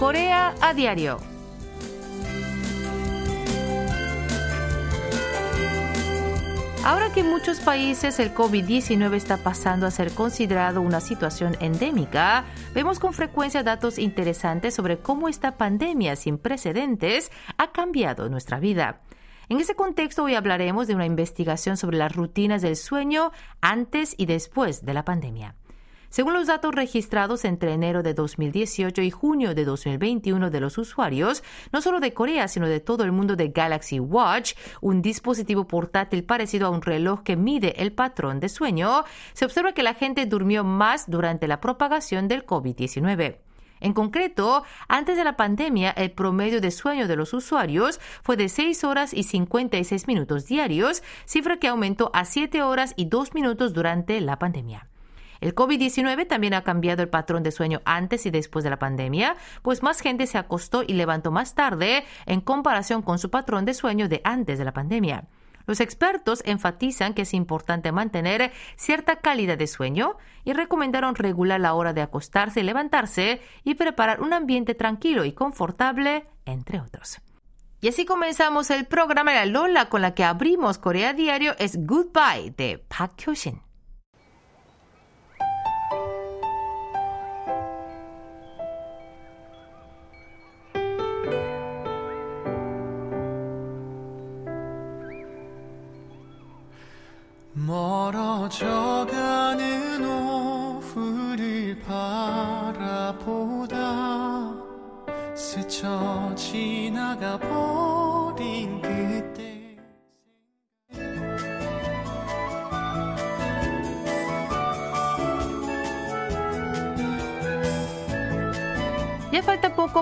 Corea a diario. Ahora que en muchos países el COVID-19 está pasando a ser considerado una situación endémica, vemos con frecuencia datos interesantes sobre cómo esta pandemia sin precedentes ha cambiado nuestra vida. En ese contexto hoy hablaremos de una investigación sobre las rutinas del sueño antes y después de la pandemia. Según los datos registrados entre enero de 2018 y junio de 2021 de los usuarios, no solo de Corea, sino de todo el mundo de Galaxy Watch, un dispositivo portátil parecido a un reloj que mide el patrón de sueño, se observa que la gente durmió más durante la propagación del COVID-19. En concreto, antes de la pandemia, el promedio de sueño de los usuarios fue de 6 horas y 56 minutos diarios, cifra que aumentó a 7 horas y 2 minutos durante la pandemia. El COVID-19 también ha cambiado el patrón de sueño antes y después de la pandemia, pues más gente se acostó y levantó más tarde en comparación con su patrón de sueño de antes de la pandemia. Los expertos enfatizan que es importante mantener cierta calidad de sueño y recomendaron regular la hora de acostarse y levantarse y preparar un ambiente tranquilo y confortable, entre otros. Y así comenzamos el programa La Lola con la que abrimos Corea Diario es Goodbye de Park Hyo-shin.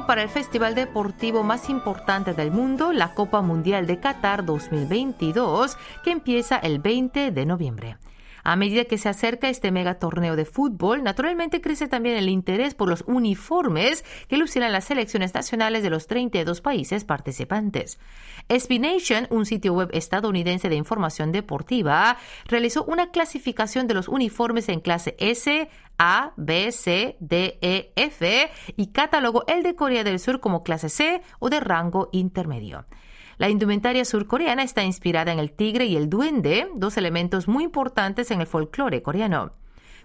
Para el festival deportivo más importante del mundo, la Copa Mundial de Qatar 2022, que empieza el 20 de noviembre. A medida que se acerca este mega torneo de fútbol, naturalmente crece también el interés por los uniformes que lucirán las selecciones nacionales de los 32 países participantes. SB Nation, un sitio web estadounidense de información deportiva, realizó una clasificación de los uniformes en clase S, A, B, C, D, E, F y catalogó el de Corea del Sur como clase C o de rango intermedio. La indumentaria surcoreana está inspirada en el tigre y el duende, dos elementos muy importantes en el folclore coreano.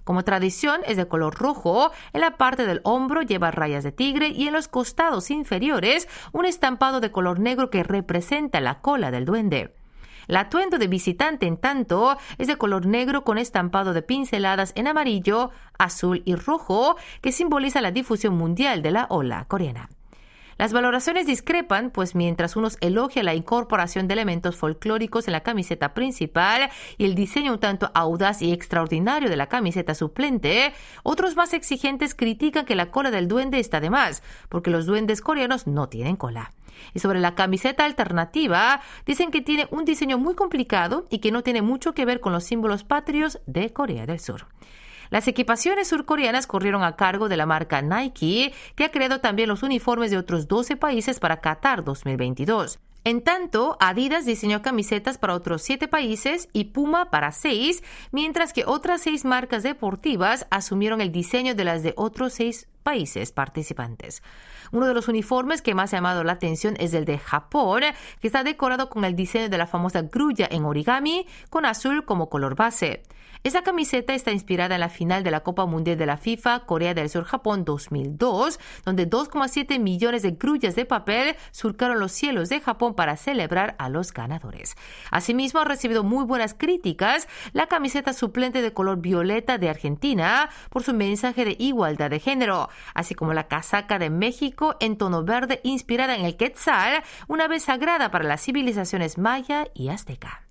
Como tradición es de color rojo, en la parte del hombro lleva rayas de tigre y en los costados inferiores un estampado de color negro que representa la cola del duende. El atuendo de visitante, en tanto, es de color negro con estampado de pinceladas en amarillo, azul y rojo, que simboliza la difusión mundial de la ola coreana. Las valoraciones discrepan, pues mientras unos elogian la incorporación de elementos folclóricos en la camiseta principal y el diseño un tanto audaz y extraordinario de la camiseta suplente, otros más exigentes critican que la cola del duende está de más, porque los duendes coreanos no tienen cola. Y sobre la camiseta alternativa, dicen que tiene un diseño muy complicado y que no tiene mucho que ver con los símbolos patrios de Corea del Sur. Las equipaciones surcoreanas corrieron a cargo de la marca Nike, que ha creado también los uniformes de otros 12 países para Qatar 2022. En tanto, Adidas diseñó camisetas para otros siete países y Puma para seis, mientras que otras seis marcas deportivas asumieron el diseño de las de otros seis países participantes. Uno de los uniformes que más ha llamado la atención es el de Japón, que está decorado con el diseño de la famosa grulla en origami, con azul como color base. Esa camiseta está inspirada en la final de la Copa Mundial de la FIFA Corea del Sur-Japón 2002, donde 2,7 millones de grullas de papel surcaron los cielos de Japón para celebrar a los ganadores. Asimismo, ha recibido muy buenas críticas la camiseta suplente de color violeta de Argentina por su mensaje de igualdad de género, así como la casaca de México en tono verde inspirada en el Quetzal, una vez sagrada para las civilizaciones maya y azteca.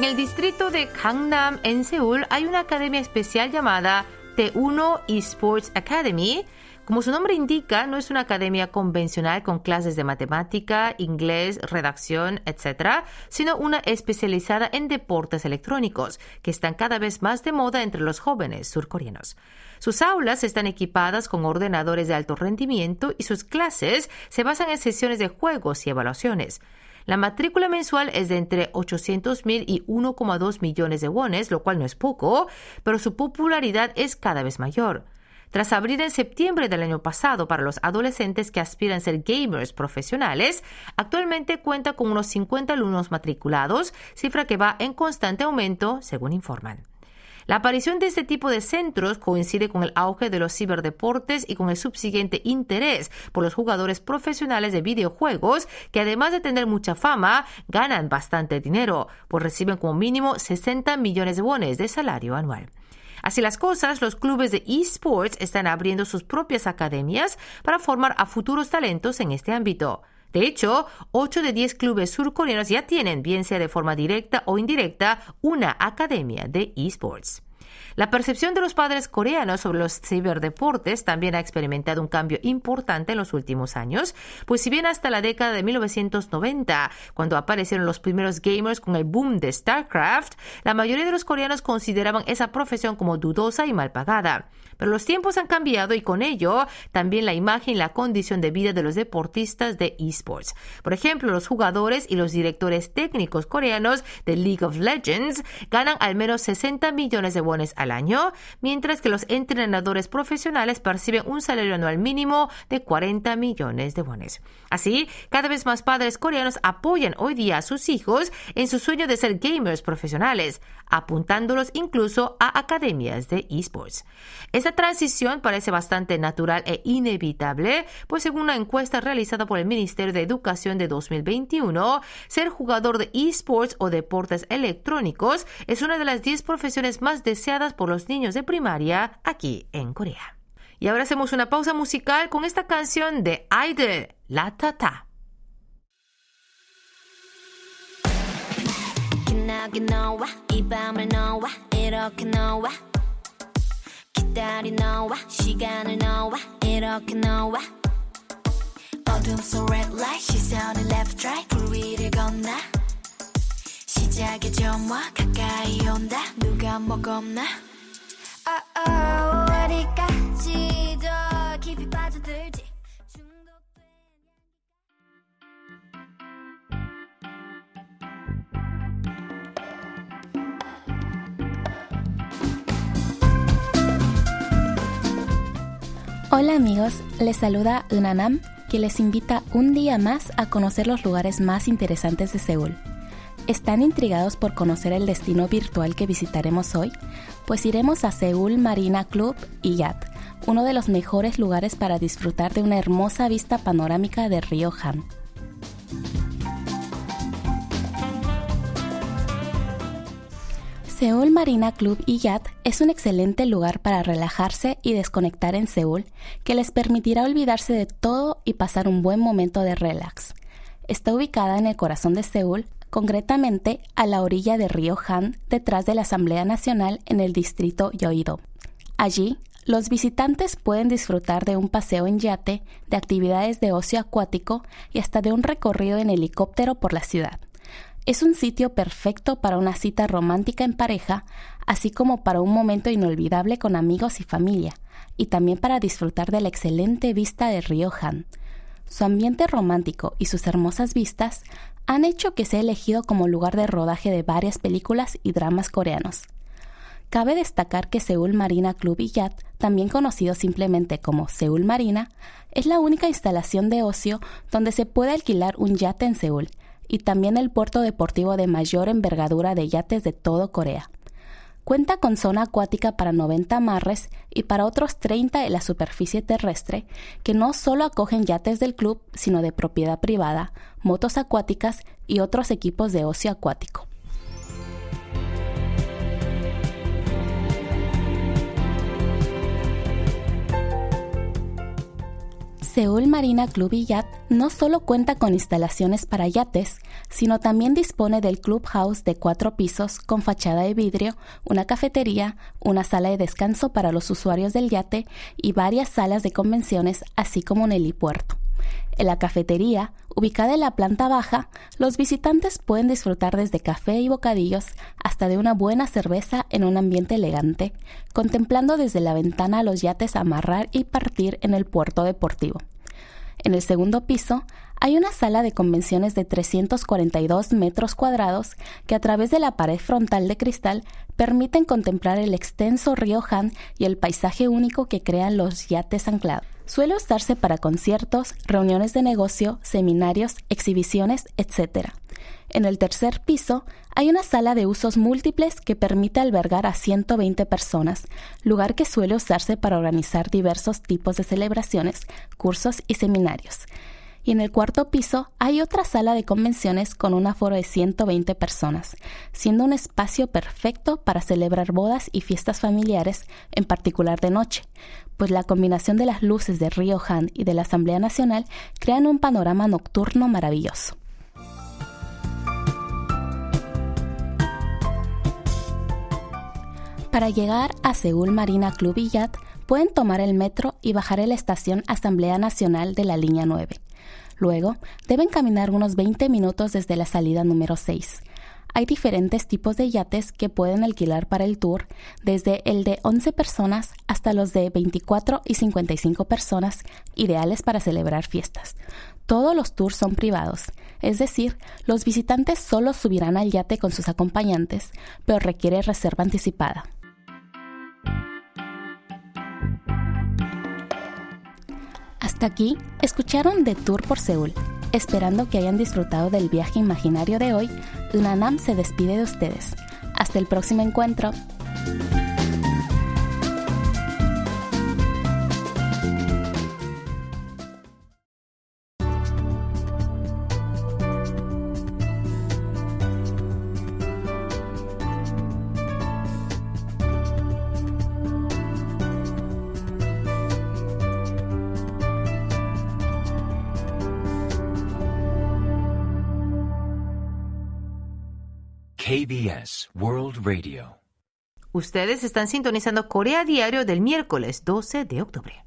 En el distrito de Gangnam, en Seúl, hay una academia especial llamada T1 Esports Academy, Como su nombre indica, no es una academia convencional con clases de matemática, inglés, redacción, etc., sino una especializada en deportes electrónicos, que están cada vez más de moda entre los jóvenes surcoreanos. Sus aulas están equipadas con ordenadores de alto rendimiento y sus clases se basan en sesiones de juegos y evaluaciones. La matrícula mensual es de entre 800 mil y 1,2 millones de wones, lo cual no es poco, pero su popularidad es cada vez mayor. Tras abrir en septiembre del año pasado para los adolescentes que aspiran a ser gamers profesionales, actualmente cuenta con unos 50 alumnos matriculados, cifra que va en constante aumento, según informan. La aparición de este tipo de centros coincide con el auge de los ciberdeportes y con el subsiguiente interés por los jugadores profesionales de videojuegos que además de tener mucha fama, ganan bastante dinero, pues reciben como mínimo 60 millones de wones de salario anual. Así las cosas, los clubes de esports están abriendo sus propias academias para formar a futuros talentos en este ámbito. De hecho, 8 de 10 clubes surcoreanos ya tienen, bien sea de forma directa o indirecta, una academia de esports. La percepción de los padres coreanos sobre los ciberdeportes también ha experimentado un cambio importante en los últimos años, pues si bien hasta la década de 1990, cuando aparecieron los primeros gamers con el boom de StarCraft, la mayoría de los coreanos consideraban esa profesión como dudosa y mal pagada. Pero los tiempos han cambiado y con ello también la imagen y la condición de vida de los deportistas de esports. Por ejemplo, los jugadores y los directores técnicos coreanos de League of Legends ganan al menos 60 millones de wones al año, mientras que los entrenadores profesionales perciben un salario anual mínimo de 40 millones de wones. Así, cada vez más padres coreanos apoyan hoy día a sus hijos en su sueño de ser gamers profesionales, apuntándolos incluso a academias de esports. Esta transición parece bastante natural e inevitable, pues según una encuesta realizada por el Ministerio de Educación de 2021, ser jugador de esports o deportes electrónicos es una de las 10 profesiones más deseadas por los niños de primaria aquí en Corea. Y ahora hacemos una pausa musical con esta canción de Idol, La Tata. 기다린 너와 시간을 너와 이렇게 너와 어둠 속 red light 시선을 left right 불 위를 건너 시작의 점화 가까이 온다 누가 뭐 겁나 oh, oh, 어디까지 더 깊이 빠져들지 Hola amigos, les saluda Unanam, que les invita un día más a conocer los lugares más interesantes de Seúl. ¿Están intrigados por conocer el destino virtual que visitaremos hoy? Pues iremos a Seúl Marina Club y Yat, uno de los mejores lugares para disfrutar de una hermosa vista panorámica del río Han. Seúl Marina Club y Yacht es un excelente lugar para relajarse y desconectar en Seúl que les permitirá olvidarse de todo y pasar un buen momento de relax. Está ubicada en el corazón de Seúl, concretamente a la orilla del río Han, detrás de la Asamblea Nacional en el distrito Yoido. Allí, los visitantes pueden disfrutar de un paseo en yate, de actividades de ocio acuático y hasta de un recorrido en helicóptero por la ciudad. Es un sitio perfecto para una cita romántica en pareja, así como para un momento inolvidable con amigos y familia, y también para disfrutar de la excelente vista del río Han. Su ambiente romántico y sus hermosas vistas han hecho que sea elegido como lugar de rodaje de varias películas y dramas coreanos. Cabe destacar que Seúl Marina Club y Yacht, también conocido simplemente como Seúl Marina, es la única instalación de ocio donde se puede alquilar un yate en Seúl y también el puerto deportivo de mayor envergadura de yates de todo Corea. Cuenta con zona acuática para 90 amarres y para otros 30 en la superficie terrestre, que no solo acogen yates del club, sino de propiedad privada, motos acuáticas y otros equipos de ocio acuático. Seúl Marina Club y Yacht no solo cuenta con instalaciones para yates, sino también dispone del clubhouse de cuatro pisos con fachada de vidrio, una cafetería, una sala de descanso para los usuarios del yate y varias salas de convenciones, así como un helipuerto. En la cafetería, ubicada en la planta baja, los visitantes pueden disfrutar desde café y bocadillos hasta de una buena cerveza en un ambiente elegante, contemplando desde la ventana los yates amarrar y partir en el puerto deportivo. En el segundo piso hay una sala de convenciones de 342 metros cuadrados que a través de la pared frontal de cristal permiten contemplar el extenso río Han y el paisaje único que crean los yates anclados. Suele usarse para conciertos, reuniones de negocio, seminarios, exhibiciones, etc. En el tercer piso hay una sala de usos múltiples que permite albergar a 120 personas, lugar que suele usarse para organizar diversos tipos de celebraciones, cursos y seminarios. Y en el cuarto piso hay otra sala de convenciones con un aforo de 120 personas, siendo un espacio perfecto para celebrar bodas y fiestas familiares, en particular de noche, pues la combinación de las luces de Río Han y de la Asamblea Nacional crean un panorama nocturno maravilloso. Para llegar a Seúl Marina Club y Yacht, pueden tomar el metro y bajar en la estación Asamblea Nacional de la línea 9. Luego, deben caminar unos 20 minutos desde la salida número 6. Hay diferentes tipos de yates que pueden alquilar para el tour, desde el de 11 personas hasta los de 24 y 55 personas, ideales para celebrar fiestas. Todos los tours son privados, es decir, los visitantes solo subirán al yate con sus acompañantes, pero requiere reserva anticipada. Hasta aquí, escucharon The Tour por Seúl. Esperando que hayan disfrutado del viaje imaginario de hoy, Dunanam se despide de ustedes. Hasta el próximo encuentro. KBS World Radio. Ustedes están sintonizando Corea Diario del miércoles 12 de octubre.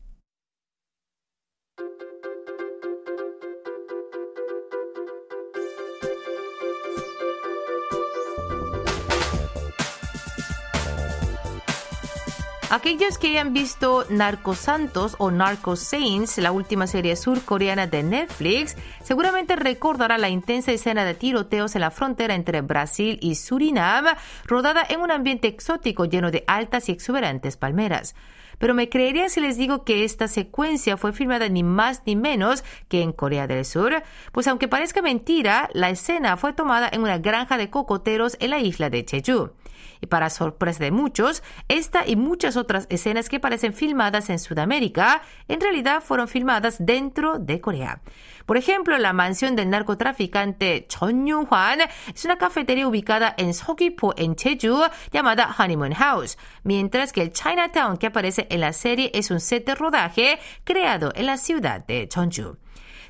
Aquellos que hayan visto Narcosantos o Narco Saints, la última serie surcoreana de Netflix, seguramente recordará la intensa escena de tiroteos en la frontera entre Brasil y Surinam, rodada en un ambiente exótico lleno de altas y exuberantes palmeras. Pero me creerían si les digo que esta secuencia fue filmada ni más ni menos que en Corea del Sur, pues aunque parezca mentira, la escena fue tomada en una granja de cocoteros en la isla de Jeju. Y para sorpresa de muchos, esta y muchas otras escenas que parecen filmadas en Sudamérica, en realidad fueron filmadas dentro de Corea. Por ejemplo, la mansión del narcotraficante Chon Yu-hwan es una cafetería ubicada en Seogwipo, en Jeju, llamada Honeymoon House, mientras que el Chinatown que aparece en la serie es un set de rodaje creado en la ciudad de Jeonju.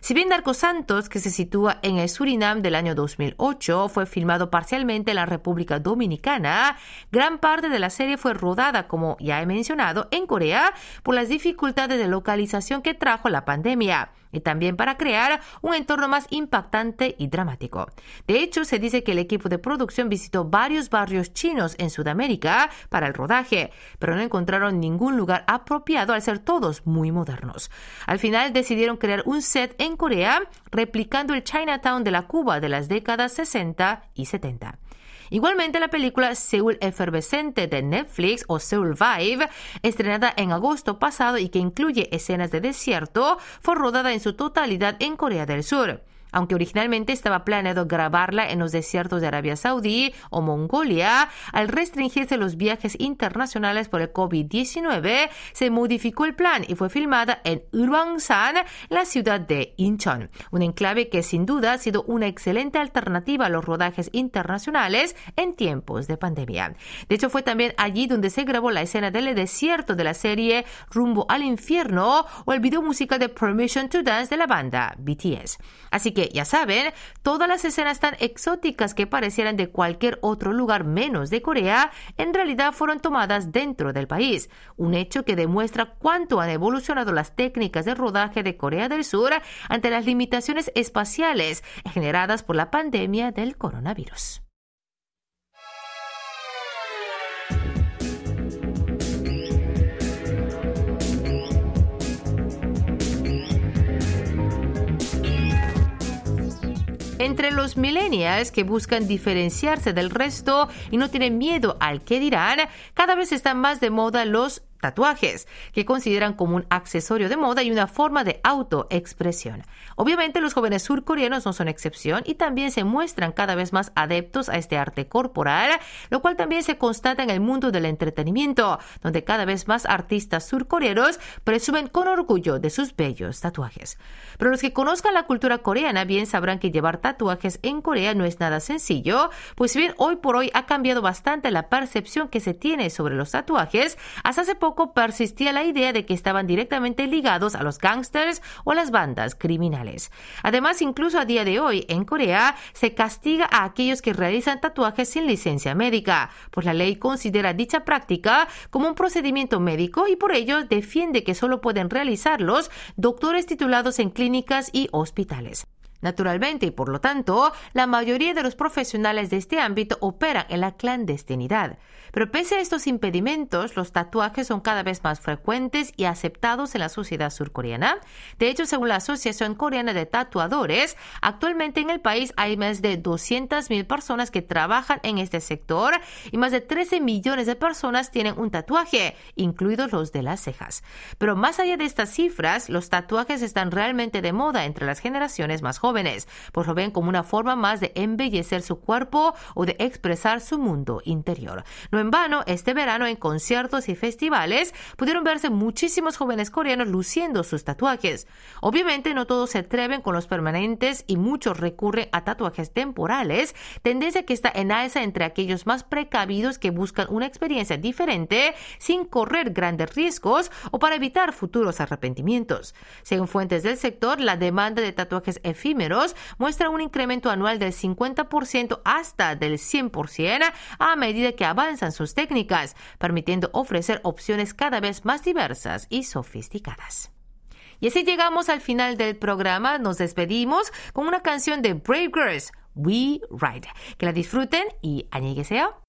Si bien Narco Santos, que se sitúa en el Surinam del año 2008, fue filmado parcialmente en la República Dominicana, gran parte de la serie fue rodada, como ya he mencionado, en Corea por las dificultades de localización que trajo la pandemia y también para crear un entorno más impactante y dramático. De hecho, se dice que el equipo de producción visitó varios barrios chinos en Sudamérica para el rodaje, pero no encontraron ningún lugar apropiado al ser todos muy modernos. Al final decidieron crear un set en Corea replicando el Chinatown de la Cuba de las décadas 60 y 70. Igualmente, la película Seúl Efervescente de Netflix o Seoul Vibe, estrenada en agosto pasado y que incluye escenas de desierto, fue rodada en su totalidad en Corea del Sur. Aunque originalmente estaba planeado grabarla en los desiertos de Arabia Saudí o Mongolia, al restringirse los viajes internacionales por el COVID-19, se modificó el plan y fue filmada en Urwangsan, la ciudad de Incheon, un enclave que sin duda ha sido una excelente alternativa a los rodajes internacionales en tiempos de pandemia. De hecho, fue también allí donde se grabó la escena del desierto de la serie Rumbo al Infierno o el video musical de Permission to Dance de la banda BTS. Así que ya saben, todas las escenas tan exóticas que parecieran de cualquier otro lugar menos de Corea, en realidad fueron tomadas dentro del país, un hecho que demuestra cuánto han evolucionado las técnicas de rodaje de Corea del Sur ante las limitaciones espaciales generadas por la pandemia del coronavirus. Entre los millennials que buscan diferenciarse del resto y no tienen miedo al que dirán, cada vez están más de moda los tatuajes, que consideran como un accesorio de moda y una forma de autoexpresión. Obviamente los jóvenes surcoreanos no son excepción y también se muestran cada vez más adeptos a este arte corporal, lo cual también se constata en el mundo del entretenimiento, donde cada vez más artistas surcoreanos presumen con orgullo de sus bellos tatuajes. Pero los que conozcan la cultura coreana bien sabrán que llevar tatuajes en Corea no es nada sencillo, pues bien hoy por hoy ha cambiado bastante la percepción que se tiene sobre los tatuajes, hasta hace poco persistía la idea de que estaban directamente ligados a los gángsters o a las bandas criminales. Además, incluso a día de hoy, en Corea, se castiga a aquellos que realizan tatuajes sin licencia médica, pues la ley considera dicha práctica como un procedimiento médico y por ello defiende que solo pueden realizarlos doctores titulados en clínicas y hospitales. Naturalmente, y por lo tanto, la mayoría de los profesionales de este ámbito operan en la clandestinidad. Pero pese a estos impedimentos, los tatuajes son cada vez más frecuentes y aceptados en la sociedad surcoreana. De hecho, según la Asociación Coreana de Tatuadores, actualmente en el país hay más de 200.000 personas que trabajan en este sector y más de 13 millones de personas tienen un tatuaje, incluidos los de las cejas. Pero más allá de estas cifras, los tatuajes están realmente de moda entre las generaciones más jóvenes, pues lo ven como una forma más de embellecer su cuerpo o de expresar su mundo interior en vano, este verano en conciertos y festivales pudieron verse muchísimos jóvenes coreanos luciendo sus tatuajes. Obviamente no todos se atreven con los permanentes y muchos recurren a tatuajes temporales, tendencia que está en alza entre aquellos más precavidos que buscan una experiencia diferente sin correr grandes riesgos o para evitar futuros arrepentimientos. Según fuentes del sector, la demanda de tatuajes efímeros muestra un incremento anual del 50% hasta del 100% a medida que avanzan sus técnicas, permitiendo ofrecer opciones cada vez más diversas y sofisticadas. Y así llegamos al final del programa. Nos despedimos con una canción de Brave Girls, We Ride. Que la disfruten y añégueseo.